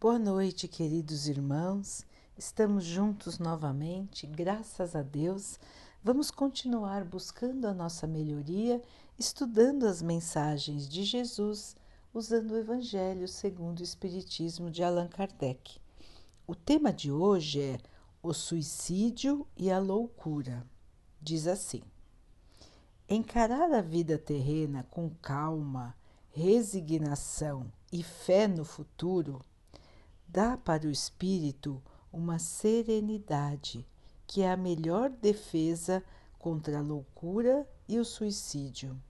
Boa noite, queridos irmãos. Estamos juntos novamente, graças a Deus. Vamos continuar buscando a nossa melhoria, estudando as mensagens de Jesus, usando o Evangelho segundo o Espiritismo de Allan Kardec. O tema de hoje é o suicídio e a loucura. Diz assim: Encarar a vida terrena com calma, resignação e fé no futuro dá para o espírito uma serenidade que é a melhor defesa contra a loucura e o suicídio.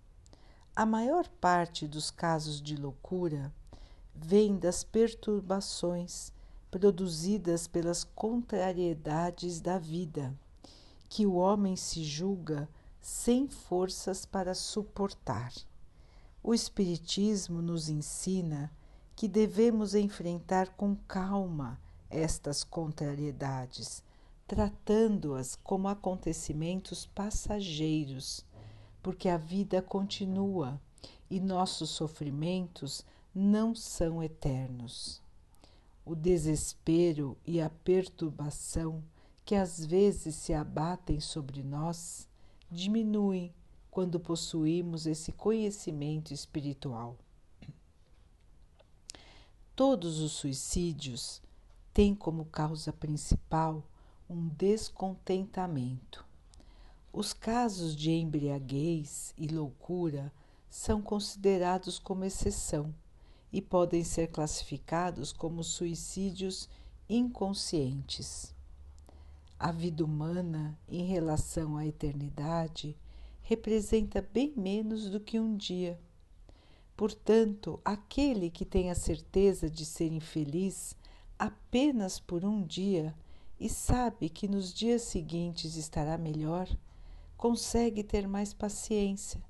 A maior parte dos casos de loucura vem das perturbações produzidas pelas contrariedades da vida, que o homem se julga sem forças para suportar. O Espiritismo nos ensina que devemos enfrentar com calma estas contrariedades, tratando-as como acontecimentos passageiros, porque a vida continua e nossos sofrimentos não são eternos. O desespero e a perturbação que às vezes se abatem sobre nós diminuem quando possuímos esse conhecimento espiritual. Todos os suicídios têm como causa principal um descontentamento. Os casos de embriaguez e loucura são considerados como exceção e podem ser classificados como suicídios inconscientes. A vida humana, em relação à eternidade, representa bem menos do que um dia. Portanto, aquele que tem a certeza de ser infeliz apenas por um dia e sabe que nos dias seguintes estará melhor, consegue ter mais paciência,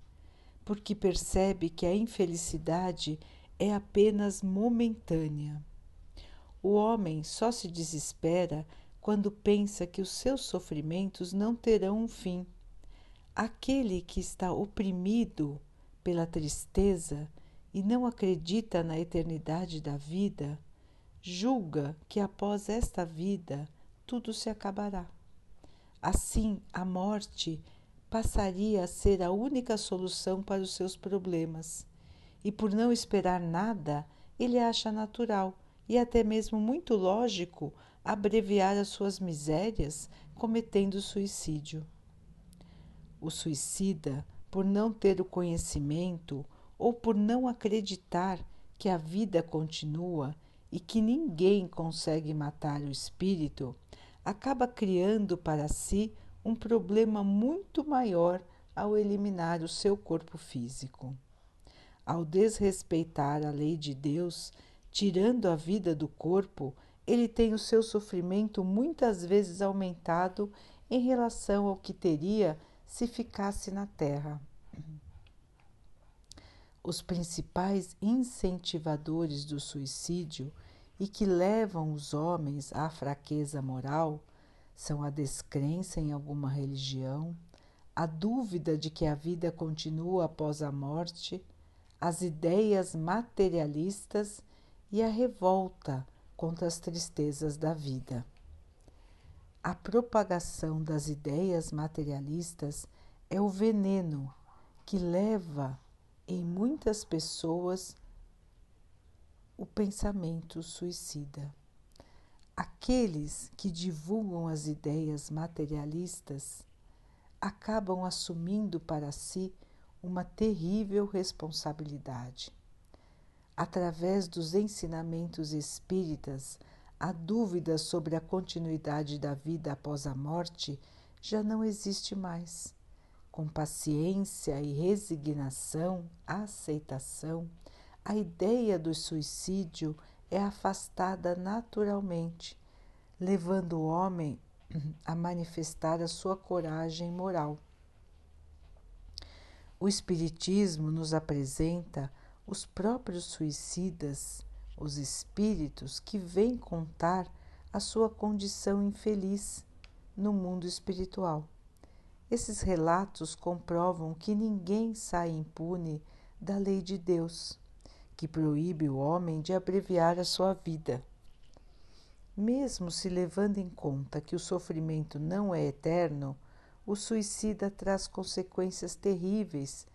porque percebe que a infelicidade é apenas momentânea. O homem só se desespera quando pensa que os seus sofrimentos não terão um fim. Aquele que está oprimido pela tristeza e não acredita na eternidade da vida, julga que após esta vida tudo se acabará. Assim, a morte passaria a ser a única solução para os seus problemas, e por não esperar nada, ele acha natural e até mesmo muito lógico abreviar as suas misérias cometendo suicídio. O suicida, por não ter o conhecimento ou por não acreditar que a vida continua e que ninguém consegue matar o espírito, acaba criando para si um problema muito maior ao eliminar o seu corpo físico. Ao desrespeitar a lei de Deus, tirando a vida do corpo, ele tem o seu sofrimento muitas vezes aumentado em relação ao que teria se ficasse na Terra. Os principais incentivadores do suicídio e que levam os homens à fraqueza moral são a descrença em alguma religião, a dúvida de que a vida continua após a morte, as ideias materialistas e a revolta contra as tristezas da vida. A propagação das ideias materialistas é o veneno que leva em muitas pessoas o pensamento suicida. Aqueles que divulgam as ideias materialistas acabam assumindo para si uma terrível responsabilidade através dos ensinamentos espíritas, a dúvida sobre a continuidade da vida após a morte já não existe mais. Com paciência e resignação, aceitação, a ideia do suicídio é afastada naturalmente, levando o homem a manifestar a sua coragem moral. O Espiritismo nos apresenta os próprios suicidas, os espíritos que vêm contar a sua condição infeliz no mundo espiritual. Esses relatos comprovam que ninguém sai impune da lei de Deus, que proíbe o homem de abreviar a sua vida. Mesmo se levando em conta que o sofrimento não é eterno, o suicida traz consequências terríveis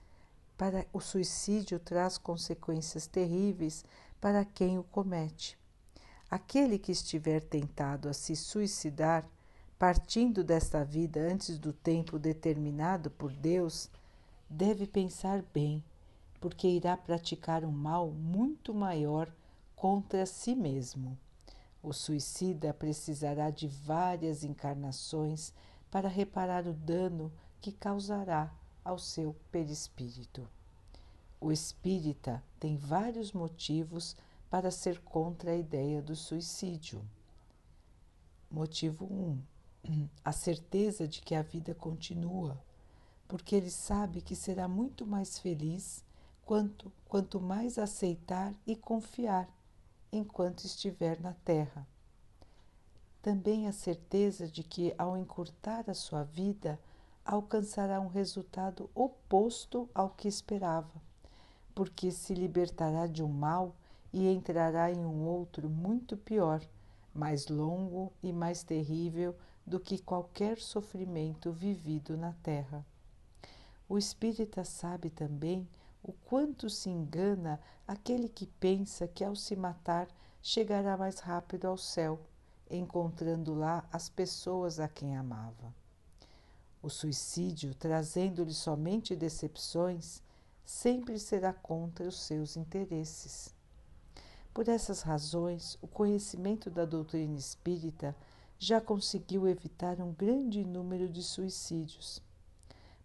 para o suicídio traz consequências terríveis para quem o comete. Aquele que estiver tentado a se suicidar, partindo desta vida antes do tempo determinado por Deus, deve pensar bem, porque irá praticar um mal muito maior contra si mesmo. O suicida precisará de várias encarnações para reparar o dano que causará ao seu perispírito. O espírita tem vários motivos para ser contra a ideia do suicídio. Motivo 1. Um, a certeza de que a vida continua, porque ele sabe que será muito mais feliz quanto, quanto mais aceitar e confiar enquanto estiver na Terra. Também a certeza de que, ao encurtar a sua vida, alcançará um resultado oposto ao que esperava, porque se libertará de um mal e entrará em um outro muito pior, mais longo e mais terrível do que qualquer sofrimento vivido na terra. O espírita sabe também o quanto se engana aquele que pensa que ao se matar chegará mais rápido ao céu, encontrando lá as pessoas a quem amava. O suicídio, trazendo-lhe somente decepções, sempre será contra os seus interesses. Por essas razões, o conhecimento da doutrina espírita já conseguiu evitar um grande número de suicídios.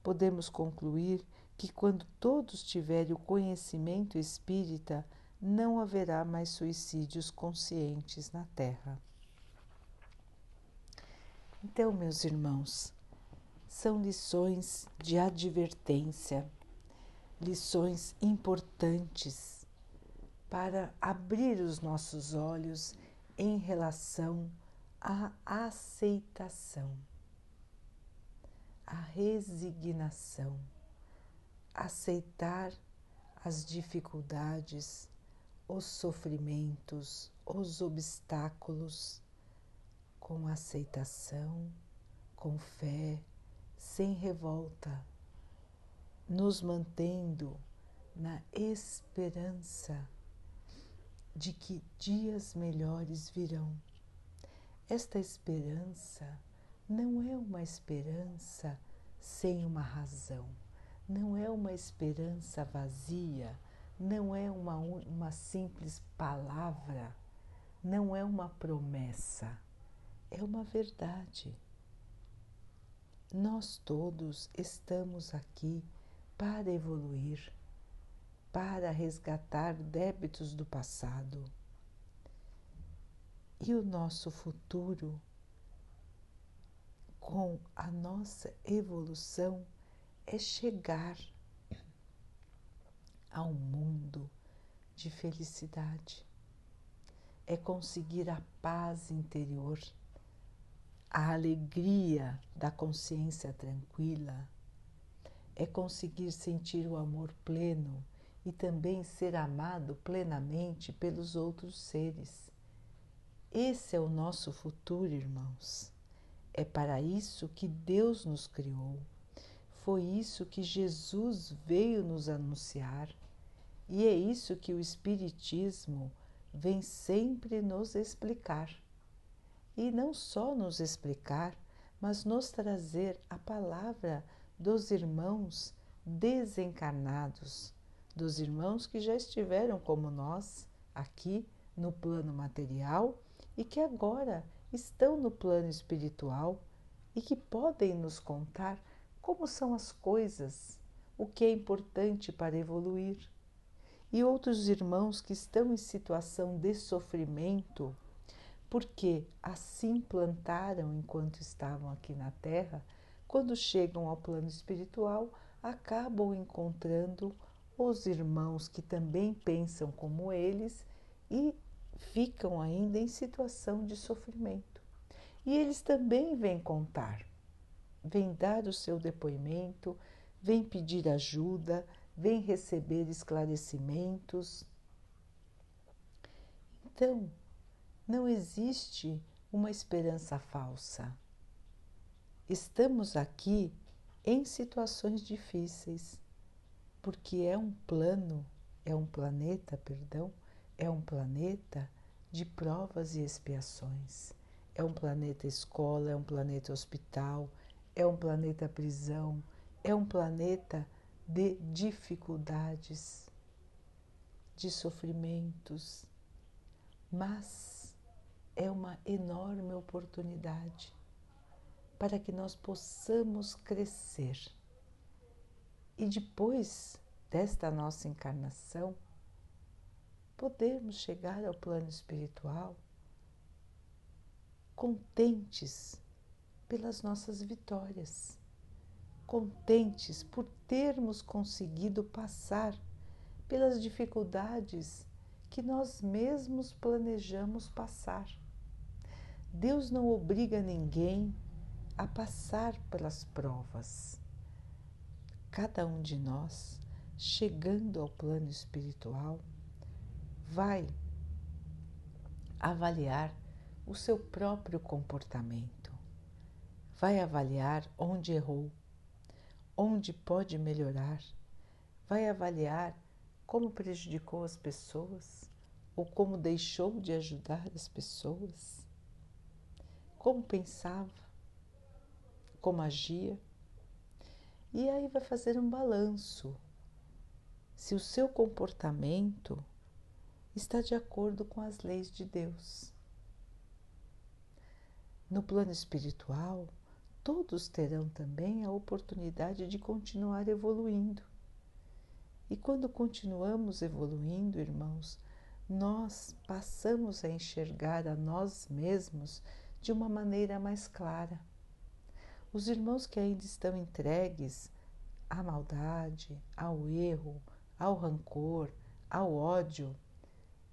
Podemos concluir que, quando todos tiverem o conhecimento espírita, não haverá mais suicídios conscientes na Terra. Então, meus irmãos, são lições de advertência, lições importantes para abrir os nossos olhos em relação à aceitação, à resignação, aceitar as dificuldades, os sofrimentos, os obstáculos com aceitação, com fé, sem revolta, nos mantendo na esperança de que dias melhores virão. Esta esperança não é uma esperança sem uma razão, não é uma esperança vazia, não é uma, uma simples palavra, não é uma promessa, é uma verdade nós todos estamos aqui para evoluir, para resgatar débitos do passado. E o nosso futuro, com a nossa evolução, é chegar a um mundo de felicidade, é conseguir a paz interior a alegria da consciência tranquila é conseguir sentir o amor pleno e também ser amado plenamente pelos outros seres. Esse é o nosso futuro, irmãos. É para isso que Deus nos criou. Foi isso que Jesus veio nos anunciar. E é isso que o Espiritismo vem sempre nos explicar e não só nos explicar, mas nos trazer a palavra dos irmãos desencarnados, dos irmãos que já estiveram como nós aqui no plano material e que agora estão no plano espiritual e que podem nos contar como são as coisas, o que é importante para evoluir. E outros irmãos que estão em situação de sofrimento porque assim plantaram enquanto estavam aqui na Terra, quando chegam ao plano espiritual, acabam encontrando os irmãos que também pensam como eles e ficam ainda em situação de sofrimento. E eles também vêm contar, vêm dar o seu depoimento, vêm pedir ajuda, vêm receber esclarecimentos. Então, não existe uma esperança falsa. Estamos aqui em situações difíceis, porque é um plano, é um planeta, perdão, é um planeta de provas e expiações. É um planeta escola, é um planeta hospital, é um planeta prisão, é um planeta de dificuldades, de sofrimentos, mas é uma enorme oportunidade para que nós possamos crescer. E depois desta nossa encarnação, podermos chegar ao plano espiritual contentes pelas nossas vitórias, contentes por termos conseguido passar pelas dificuldades que nós mesmos planejamos passar. Deus não obriga ninguém a passar pelas provas. Cada um de nós, chegando ao plano espiritual, vai avaliar o seu próprio comportamento, vai avaliar onde errou, onde pode melhorar, vai avaliar como prejudicou as pessoas ou como deixou de ajudar as pessoas, como pensava, como agia. E aí vai fazer um balanço. Se o seu comportamento está de acordo com as leis de Deus. No plano espiritual, todos terão também a oportunidade de continuar evoluindo. E quando continuamos evoluindo, irmãos, nós passamos a enxergar a nós mesmos de uma maneira mais clara. Os irmãos que ainda estão entregues à maldade, ao erro, ao rancor, ao ódio,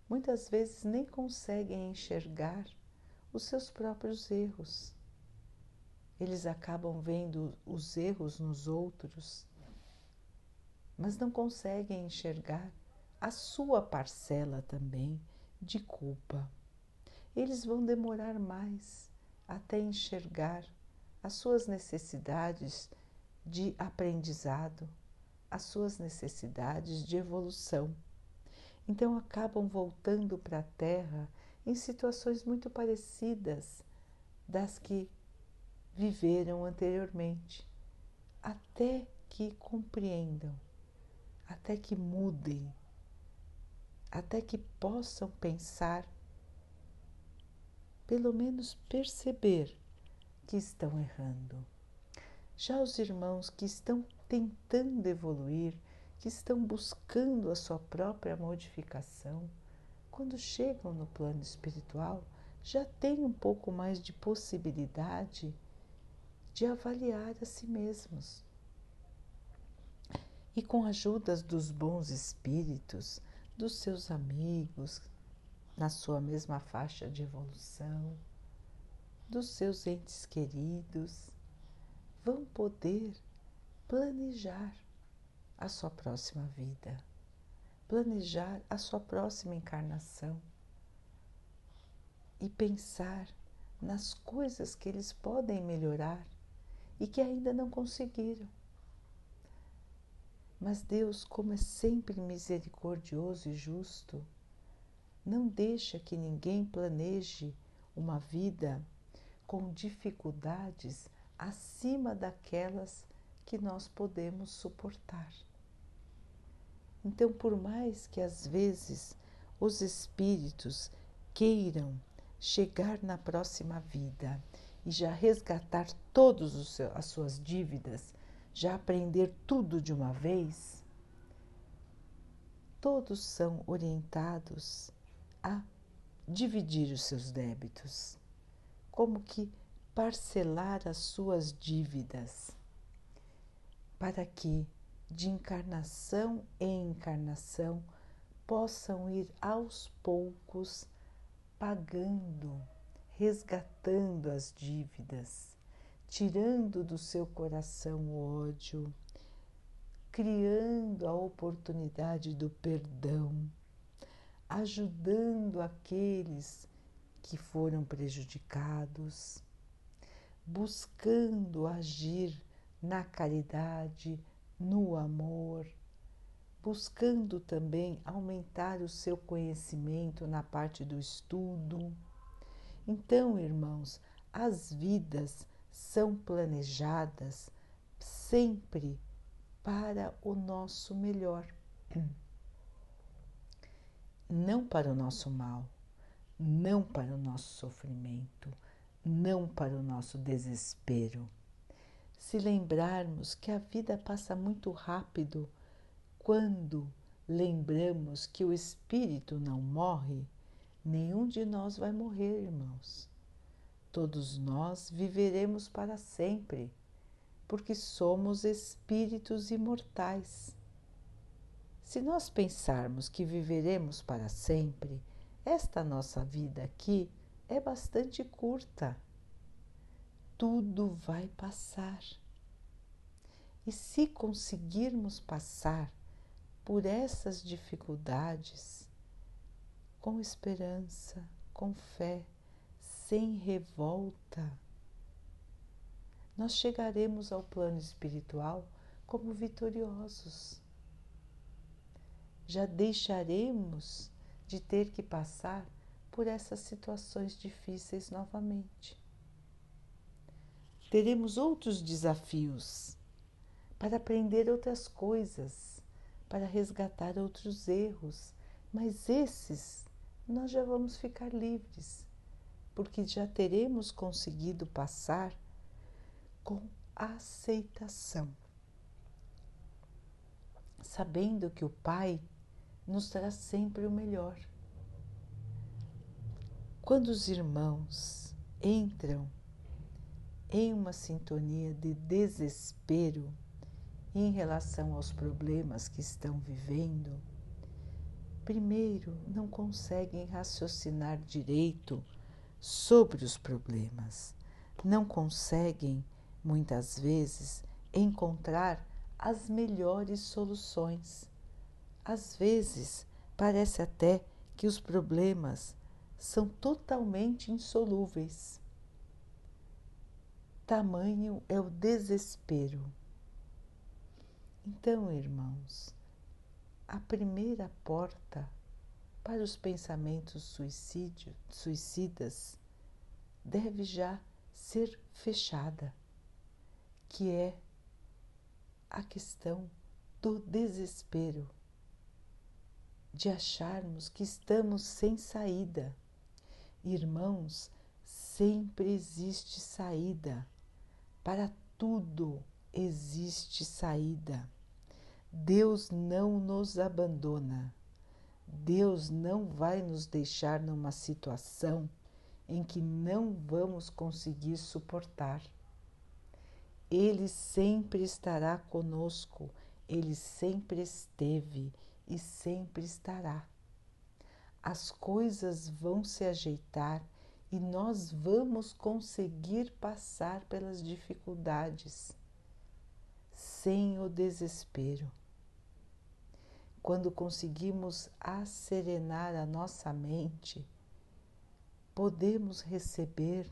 muitas vezes nem conseguem enxergar os seus próprios erros. Eles acabam vendo os erros nos outros, mas não conseguem enxergar a sua parcela também de culpa. Eles vão demorar mais até enxergar as suas necessidades de aprendizado, as suas necessidades de evolução então acabam voltando para a Terra em situações muito parecidas das que viveram anteriormente, até que compreendam, até que mudem, até que possam pensar, pelo menos perceber que estão errando. Já os irmãos que estão tentando evoluir, que estão buscando a sua própria modificação, quando chegam no plano espiritual, já têm um pouco mais de possibilidade de avaliar a si mesmos. E com a ajuda dos bons espíritos, dos seus amigos, na sua mesma faixa de evolução, dos seus entes queridos, vão poder planejar a sua próxima vida, planejar a sua próxima encarnação e pensar nas coisas que eles podem melhorar e que ainda não conseguiram. Mas Deus, como é sempre misericordioso e justo, não deixa que ninguém planeje uma vida com dificuldades acima daquelas que nós podemos suportar. Então, por mais que às vezes os espíritos queiram chegar na próxima vida e já resgatar todas as suas dívidas, já aprender tudo de uma vez, todos são orientados a dividir os seus débitos, como que parcelar as suas dívidas para que, de encarnação em encarnação, possam ir aos poucos pagando, resgatando as dívidas, tirando do seu coração o ódio, criando a oportunidade do perdão, ajudando aqueles que foram prejudicados, buscando agir na caridade, no amor, buscando também aumentar o seu conhecimento na parte do estudo. Então, irmãos, as vidas são planejadas sempre para o nosso melhor, não para o nosso mal, não para o nosso sofrimento, não para o nosso desespero. Se lembrarmos que a vida passa muito rápido quando lembramos que o espírito não morre, nenhum de nós vai morrer, irmãos. Todos nós viveremos para sempre porque somos espíritos imortais. Se nós pensarmos que viveremos para sempre, esta nossa vida aqui é bastante curta. Tudo vai passar. E se conseguirmos passar por essas dificuldades com esperança, com fé, sem revolta, nós chegaremos ao plano espiritual como vitoriosos. Já deixaremos de ter que passar por essas situações difíceis novamente. Teremos outros desafios para aprender outras coisas, para resgatar outros erros, mas esses nós já vamos ficar livres, porque já teremos conseguido passar com aceitação, sabendo que o Pai nos traz sempre o melhor. Quando os irmãos entram em uma sintonia de desespero em relação aos problemas que estão vivendo, primeiro não conseguem raciocinar direito sobre os problemas, não conseguem muitas vezes, encontrar as melhores soluções. Às vezes, parece até que os problemas são totalmente insolúveis. Tamanho é o desespero. Então, irmãos, a primeira porta para os pensamentos suicídio, suicidas deve já ser fechada que é a questão do desespero, de acharmos que estamos sem saída. Irmãos, sempre existe saída. Para tudo existe saída. Deus não nos abandona. Deus não vai nos deixar numa situação em que não vamos conseguir suportar. Ele sempre estará conosco, ele sempre esteve e sempre estará. As coisas vão se ajeitar e nós vamos conseguir passar pelas dificuldades sem o desespero. Quando conseguimos acerenar a nossa mente, podemos receber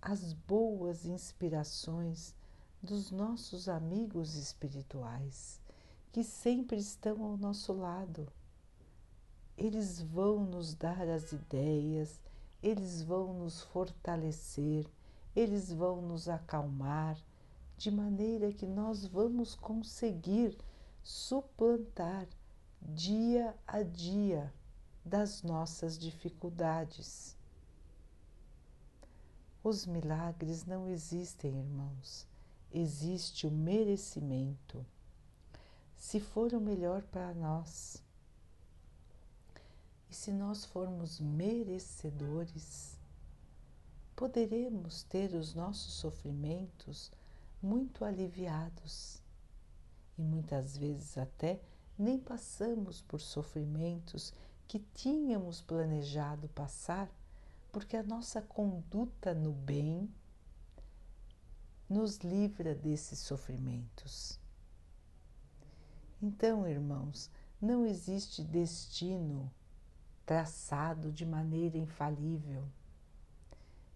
as boas inspirações dos nossos amigos espirituais que sempre estão ao nosso lado. Eles vão nos dar as ideias, eles vão nos fortalecer, eles vão nos acalmar, de maneira que nós vamos conseguir suplantar dia a dia das nossas dificuldades. Os milagres não existem, irmãos. Existe o merecimento. Se for o melhor para nós, e se nós formos merecedores, poderemos ter os nossos sofrimentos muito aliviados. E muitas vezes até nem passamos por sofrimentos que tínhamos planejado passar porque a nossa conduta no bem nos livra desses sofrimentos. Então, irmãos, não existe destino traçado de maneira infalível.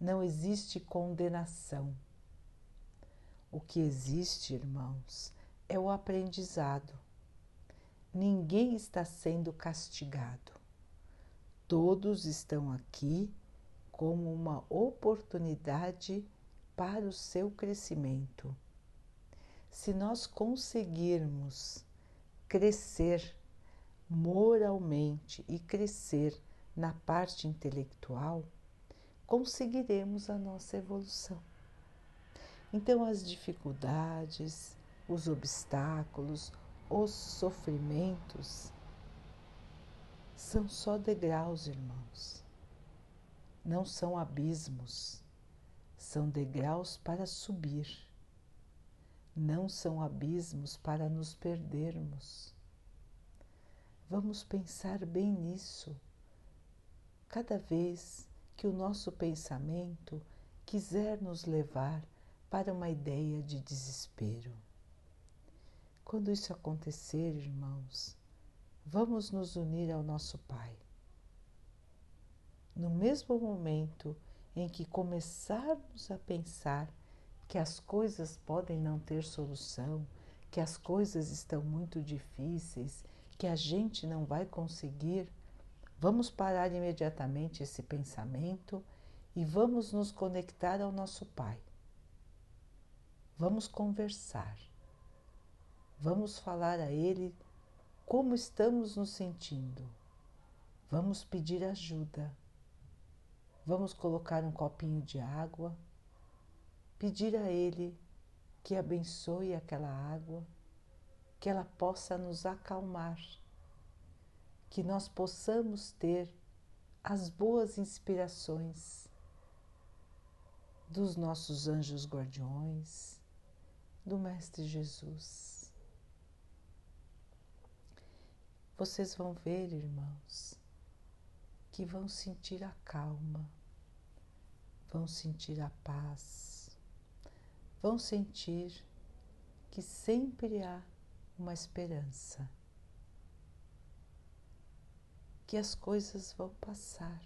Não existe condenação. O que existe, irmãos, é o aprendizado. Ninguém está sendo castigado. Todos estão aqui como uma oportunidade para o seu crescimento. Se nós conseguirmos crescer moralmente e crescer na parte intelectual, conseguiremos a nossa evolução. Então, as dificuldades, os obstáculos, os sofrimentos são só degraus, irmãos. Não são abismos, são degraus para subir. Não são abismos para nos perdermos. Vamos pensar bem nisso. Cada vez que o nosso pensamento quiser nos levar para uma ideia de desespero. Quando isso acontecer, irmãos, vamos nos unir ao nosso Pai. No mesmo momento em que começarmos a pensar que as coisas podem não ter solução, que as coisas estão muito difíceis, que a gente não vai conseguir, vamos parar imediatamente esse pensamento e vamos nos conectar ao nosso Pai. Vamos conversar. Vamos falar a Ele como estamos nos sentindo. Vamos pedir ajuda. Vamos colocar um copinho de água, pedir a Ele que abençoe aquela água, que ela possa nos acalmar, que nós possamos ter as boas inspirações dos nossos anjos guardiões, do Mestre Jesus. vocês vão ver, irmãos, que vão sentir a calma, vão sentir a paz, vão sentir que sempre há uma esperança, que as coisas vão passar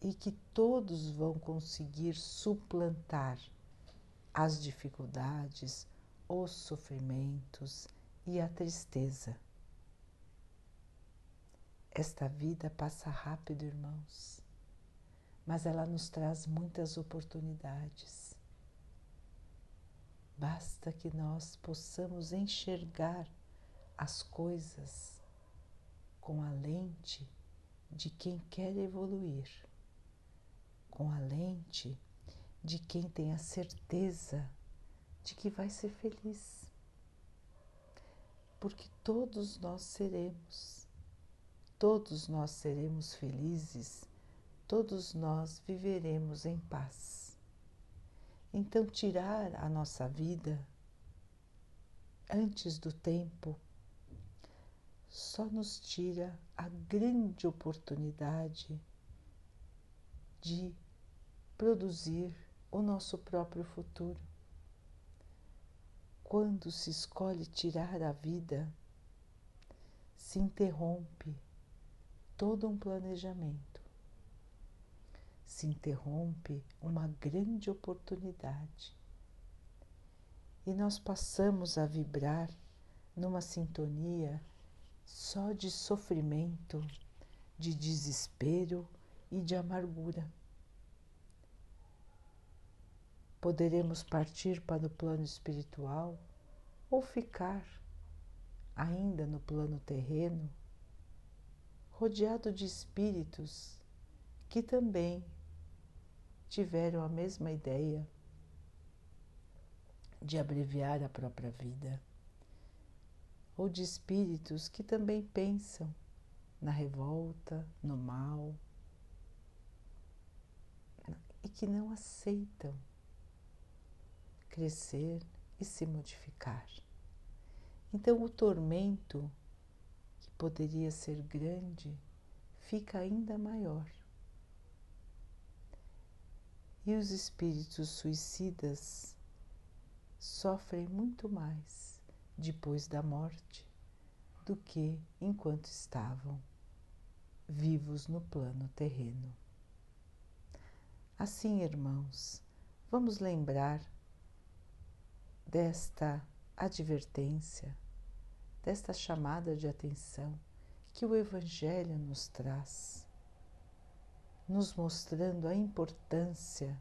e que todos vão conseguir suplantar as dificuldades, os sofrimentos, e a tristeza. Esta vida passa rápido, irmãos, mas ela nos traz muitas oportunidades. Basta que nós possamos enxergar as coisas com a lente de quem quer evoluir, com a lente de quem tem a certeza de que vai ser feliz porque todos nós seremos, todos nós seremos felizes, todos nós viveremos em paz. Então, tirar a nossa vida antes do tempo só nos tira a grande oportunidade de produzir o nosso próprio futuro. Quando se escolhe tirar a vida, se interrompe todo um planejamento, se interrompe uma grande oportunidade e nós passamos a vibrar numa sintonia só de sofrimento, de desespero e de amargura. Poderemos partir para o plano espiritual ou ficar ainda no plano terreno, rodeado de espíritos que também tiveram a mesma ideia de abreviar a própria vida, ou de espíritos que também pensam na revolta, no mal, e que não aceitam crescer e se modificar. Então, o tormento, que poderia ser grande, fica ainda maior. E os espíritos suicidas sofrem muito mais depois da morte do que enquanto estavam vivos no plano terreno. Assim, irmãos, vamos lembrar desta advertência, desta chamada de atenção que o Evangelho nos traz, nos mostrando a importância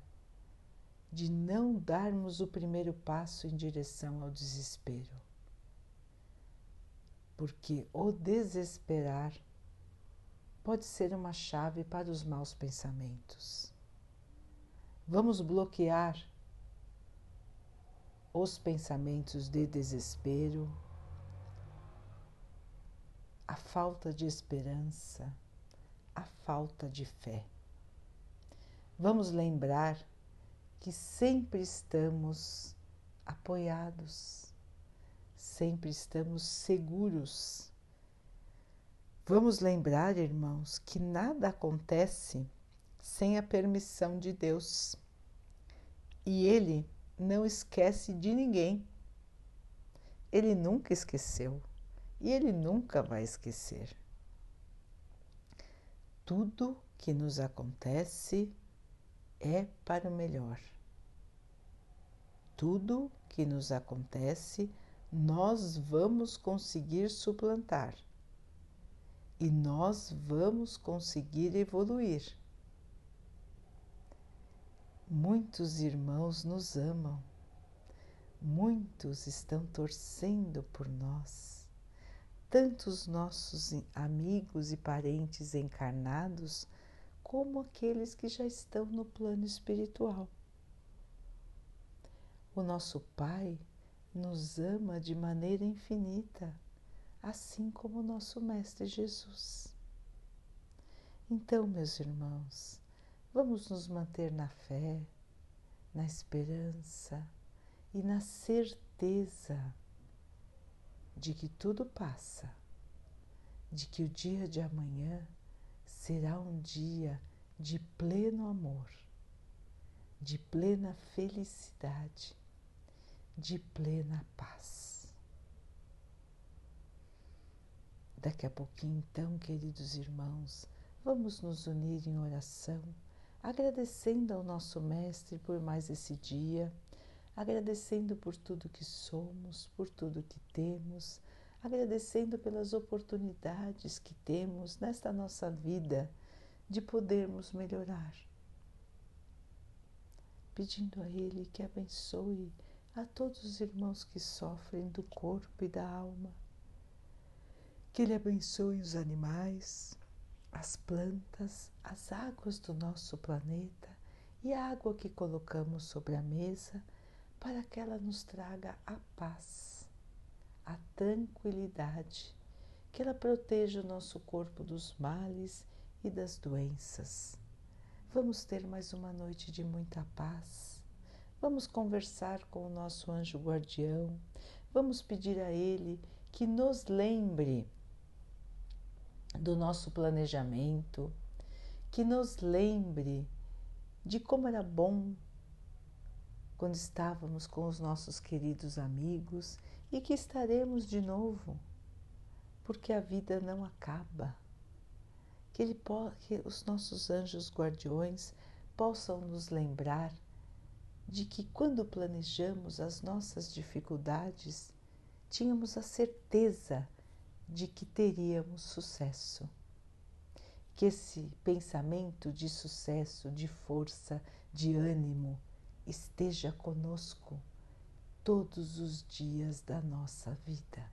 de não darmos o primeiro passo em direção ao desespero. Porque o desesperar pode ser uma chave para os maus pensamentos. Vamos bloquear os pensamentos de desespero, a falta de esperança, a falta de fé. Vamos lembrar que sempre estamos apoiados, sempre estamos seguros. Vamos lembrar, irmãos, que nada acontece sem a permissão de Deus. E Ele não esquece de ninguém. Ele nunca esqueceu e Ele nunca vai esquecer. Tudo que nos acontece é para o melhor. Tudo que nos acontece, nós vamos conseguir suplantar e nós vamos conseguir evoluir. Muitos irmãos nos amam, muitos estão torcendo por nós, tantos nossos amigos e parentes encarnados, como aqueles que já estão no plano espiritual. O nosso Pai nos ama de maneira infinita, assim como o nosso Mestre Jesus. Então, meus irmãos, Vamos nos manter na fé, na esperança e na certeza de que tudo passa, de que o dia de amanhã será um dia de pleno amor, de plena felicidade, de plena paz. Daqui a pouquinho, então, queridos irmãos, vamos nos unir em oração agradecendo ao nosso Mestre por mais esse dia, agradecendo por tudo que somos, por tudo que temos, agradecendo pelas oportunidades que temos nesta nossa vida de podermos melhorar. Pedindo a Ele que abençoe a todos os irmãos que sofrem do corpo e da alma, que Ele abençoe os animais, as plantas, as águas do nosso planeta e a água que colocamos sobre a mesa para que ela nos traga a paz, a tranquilidade, que ela proteja o nosso corpo dos males e das doenças. Vamos ter mais uma noite de muita paz. Vamos conversar com o nosso anjo guardião. Vamos pedir a ele que nos lembre do nosso planejamento, que nos lembre de como era bom quando estávamos com os nossos queridos amigos e que estaremos de novo, porque a vida não acaba. Que, ele, que os nossos anjos guardiões possam nos lembrar de que quando planejamos as nossas dificuldades, tínhamos a certeza de que teríamos sucesso. Que esse pensamento de sucesso, de força, de ânimo esteja conosco todos os dias da nossa vida.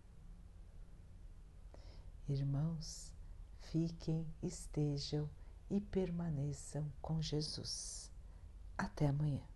Irmãos, fiquem, estejam e permaneçam com Jesus. Até amanhã.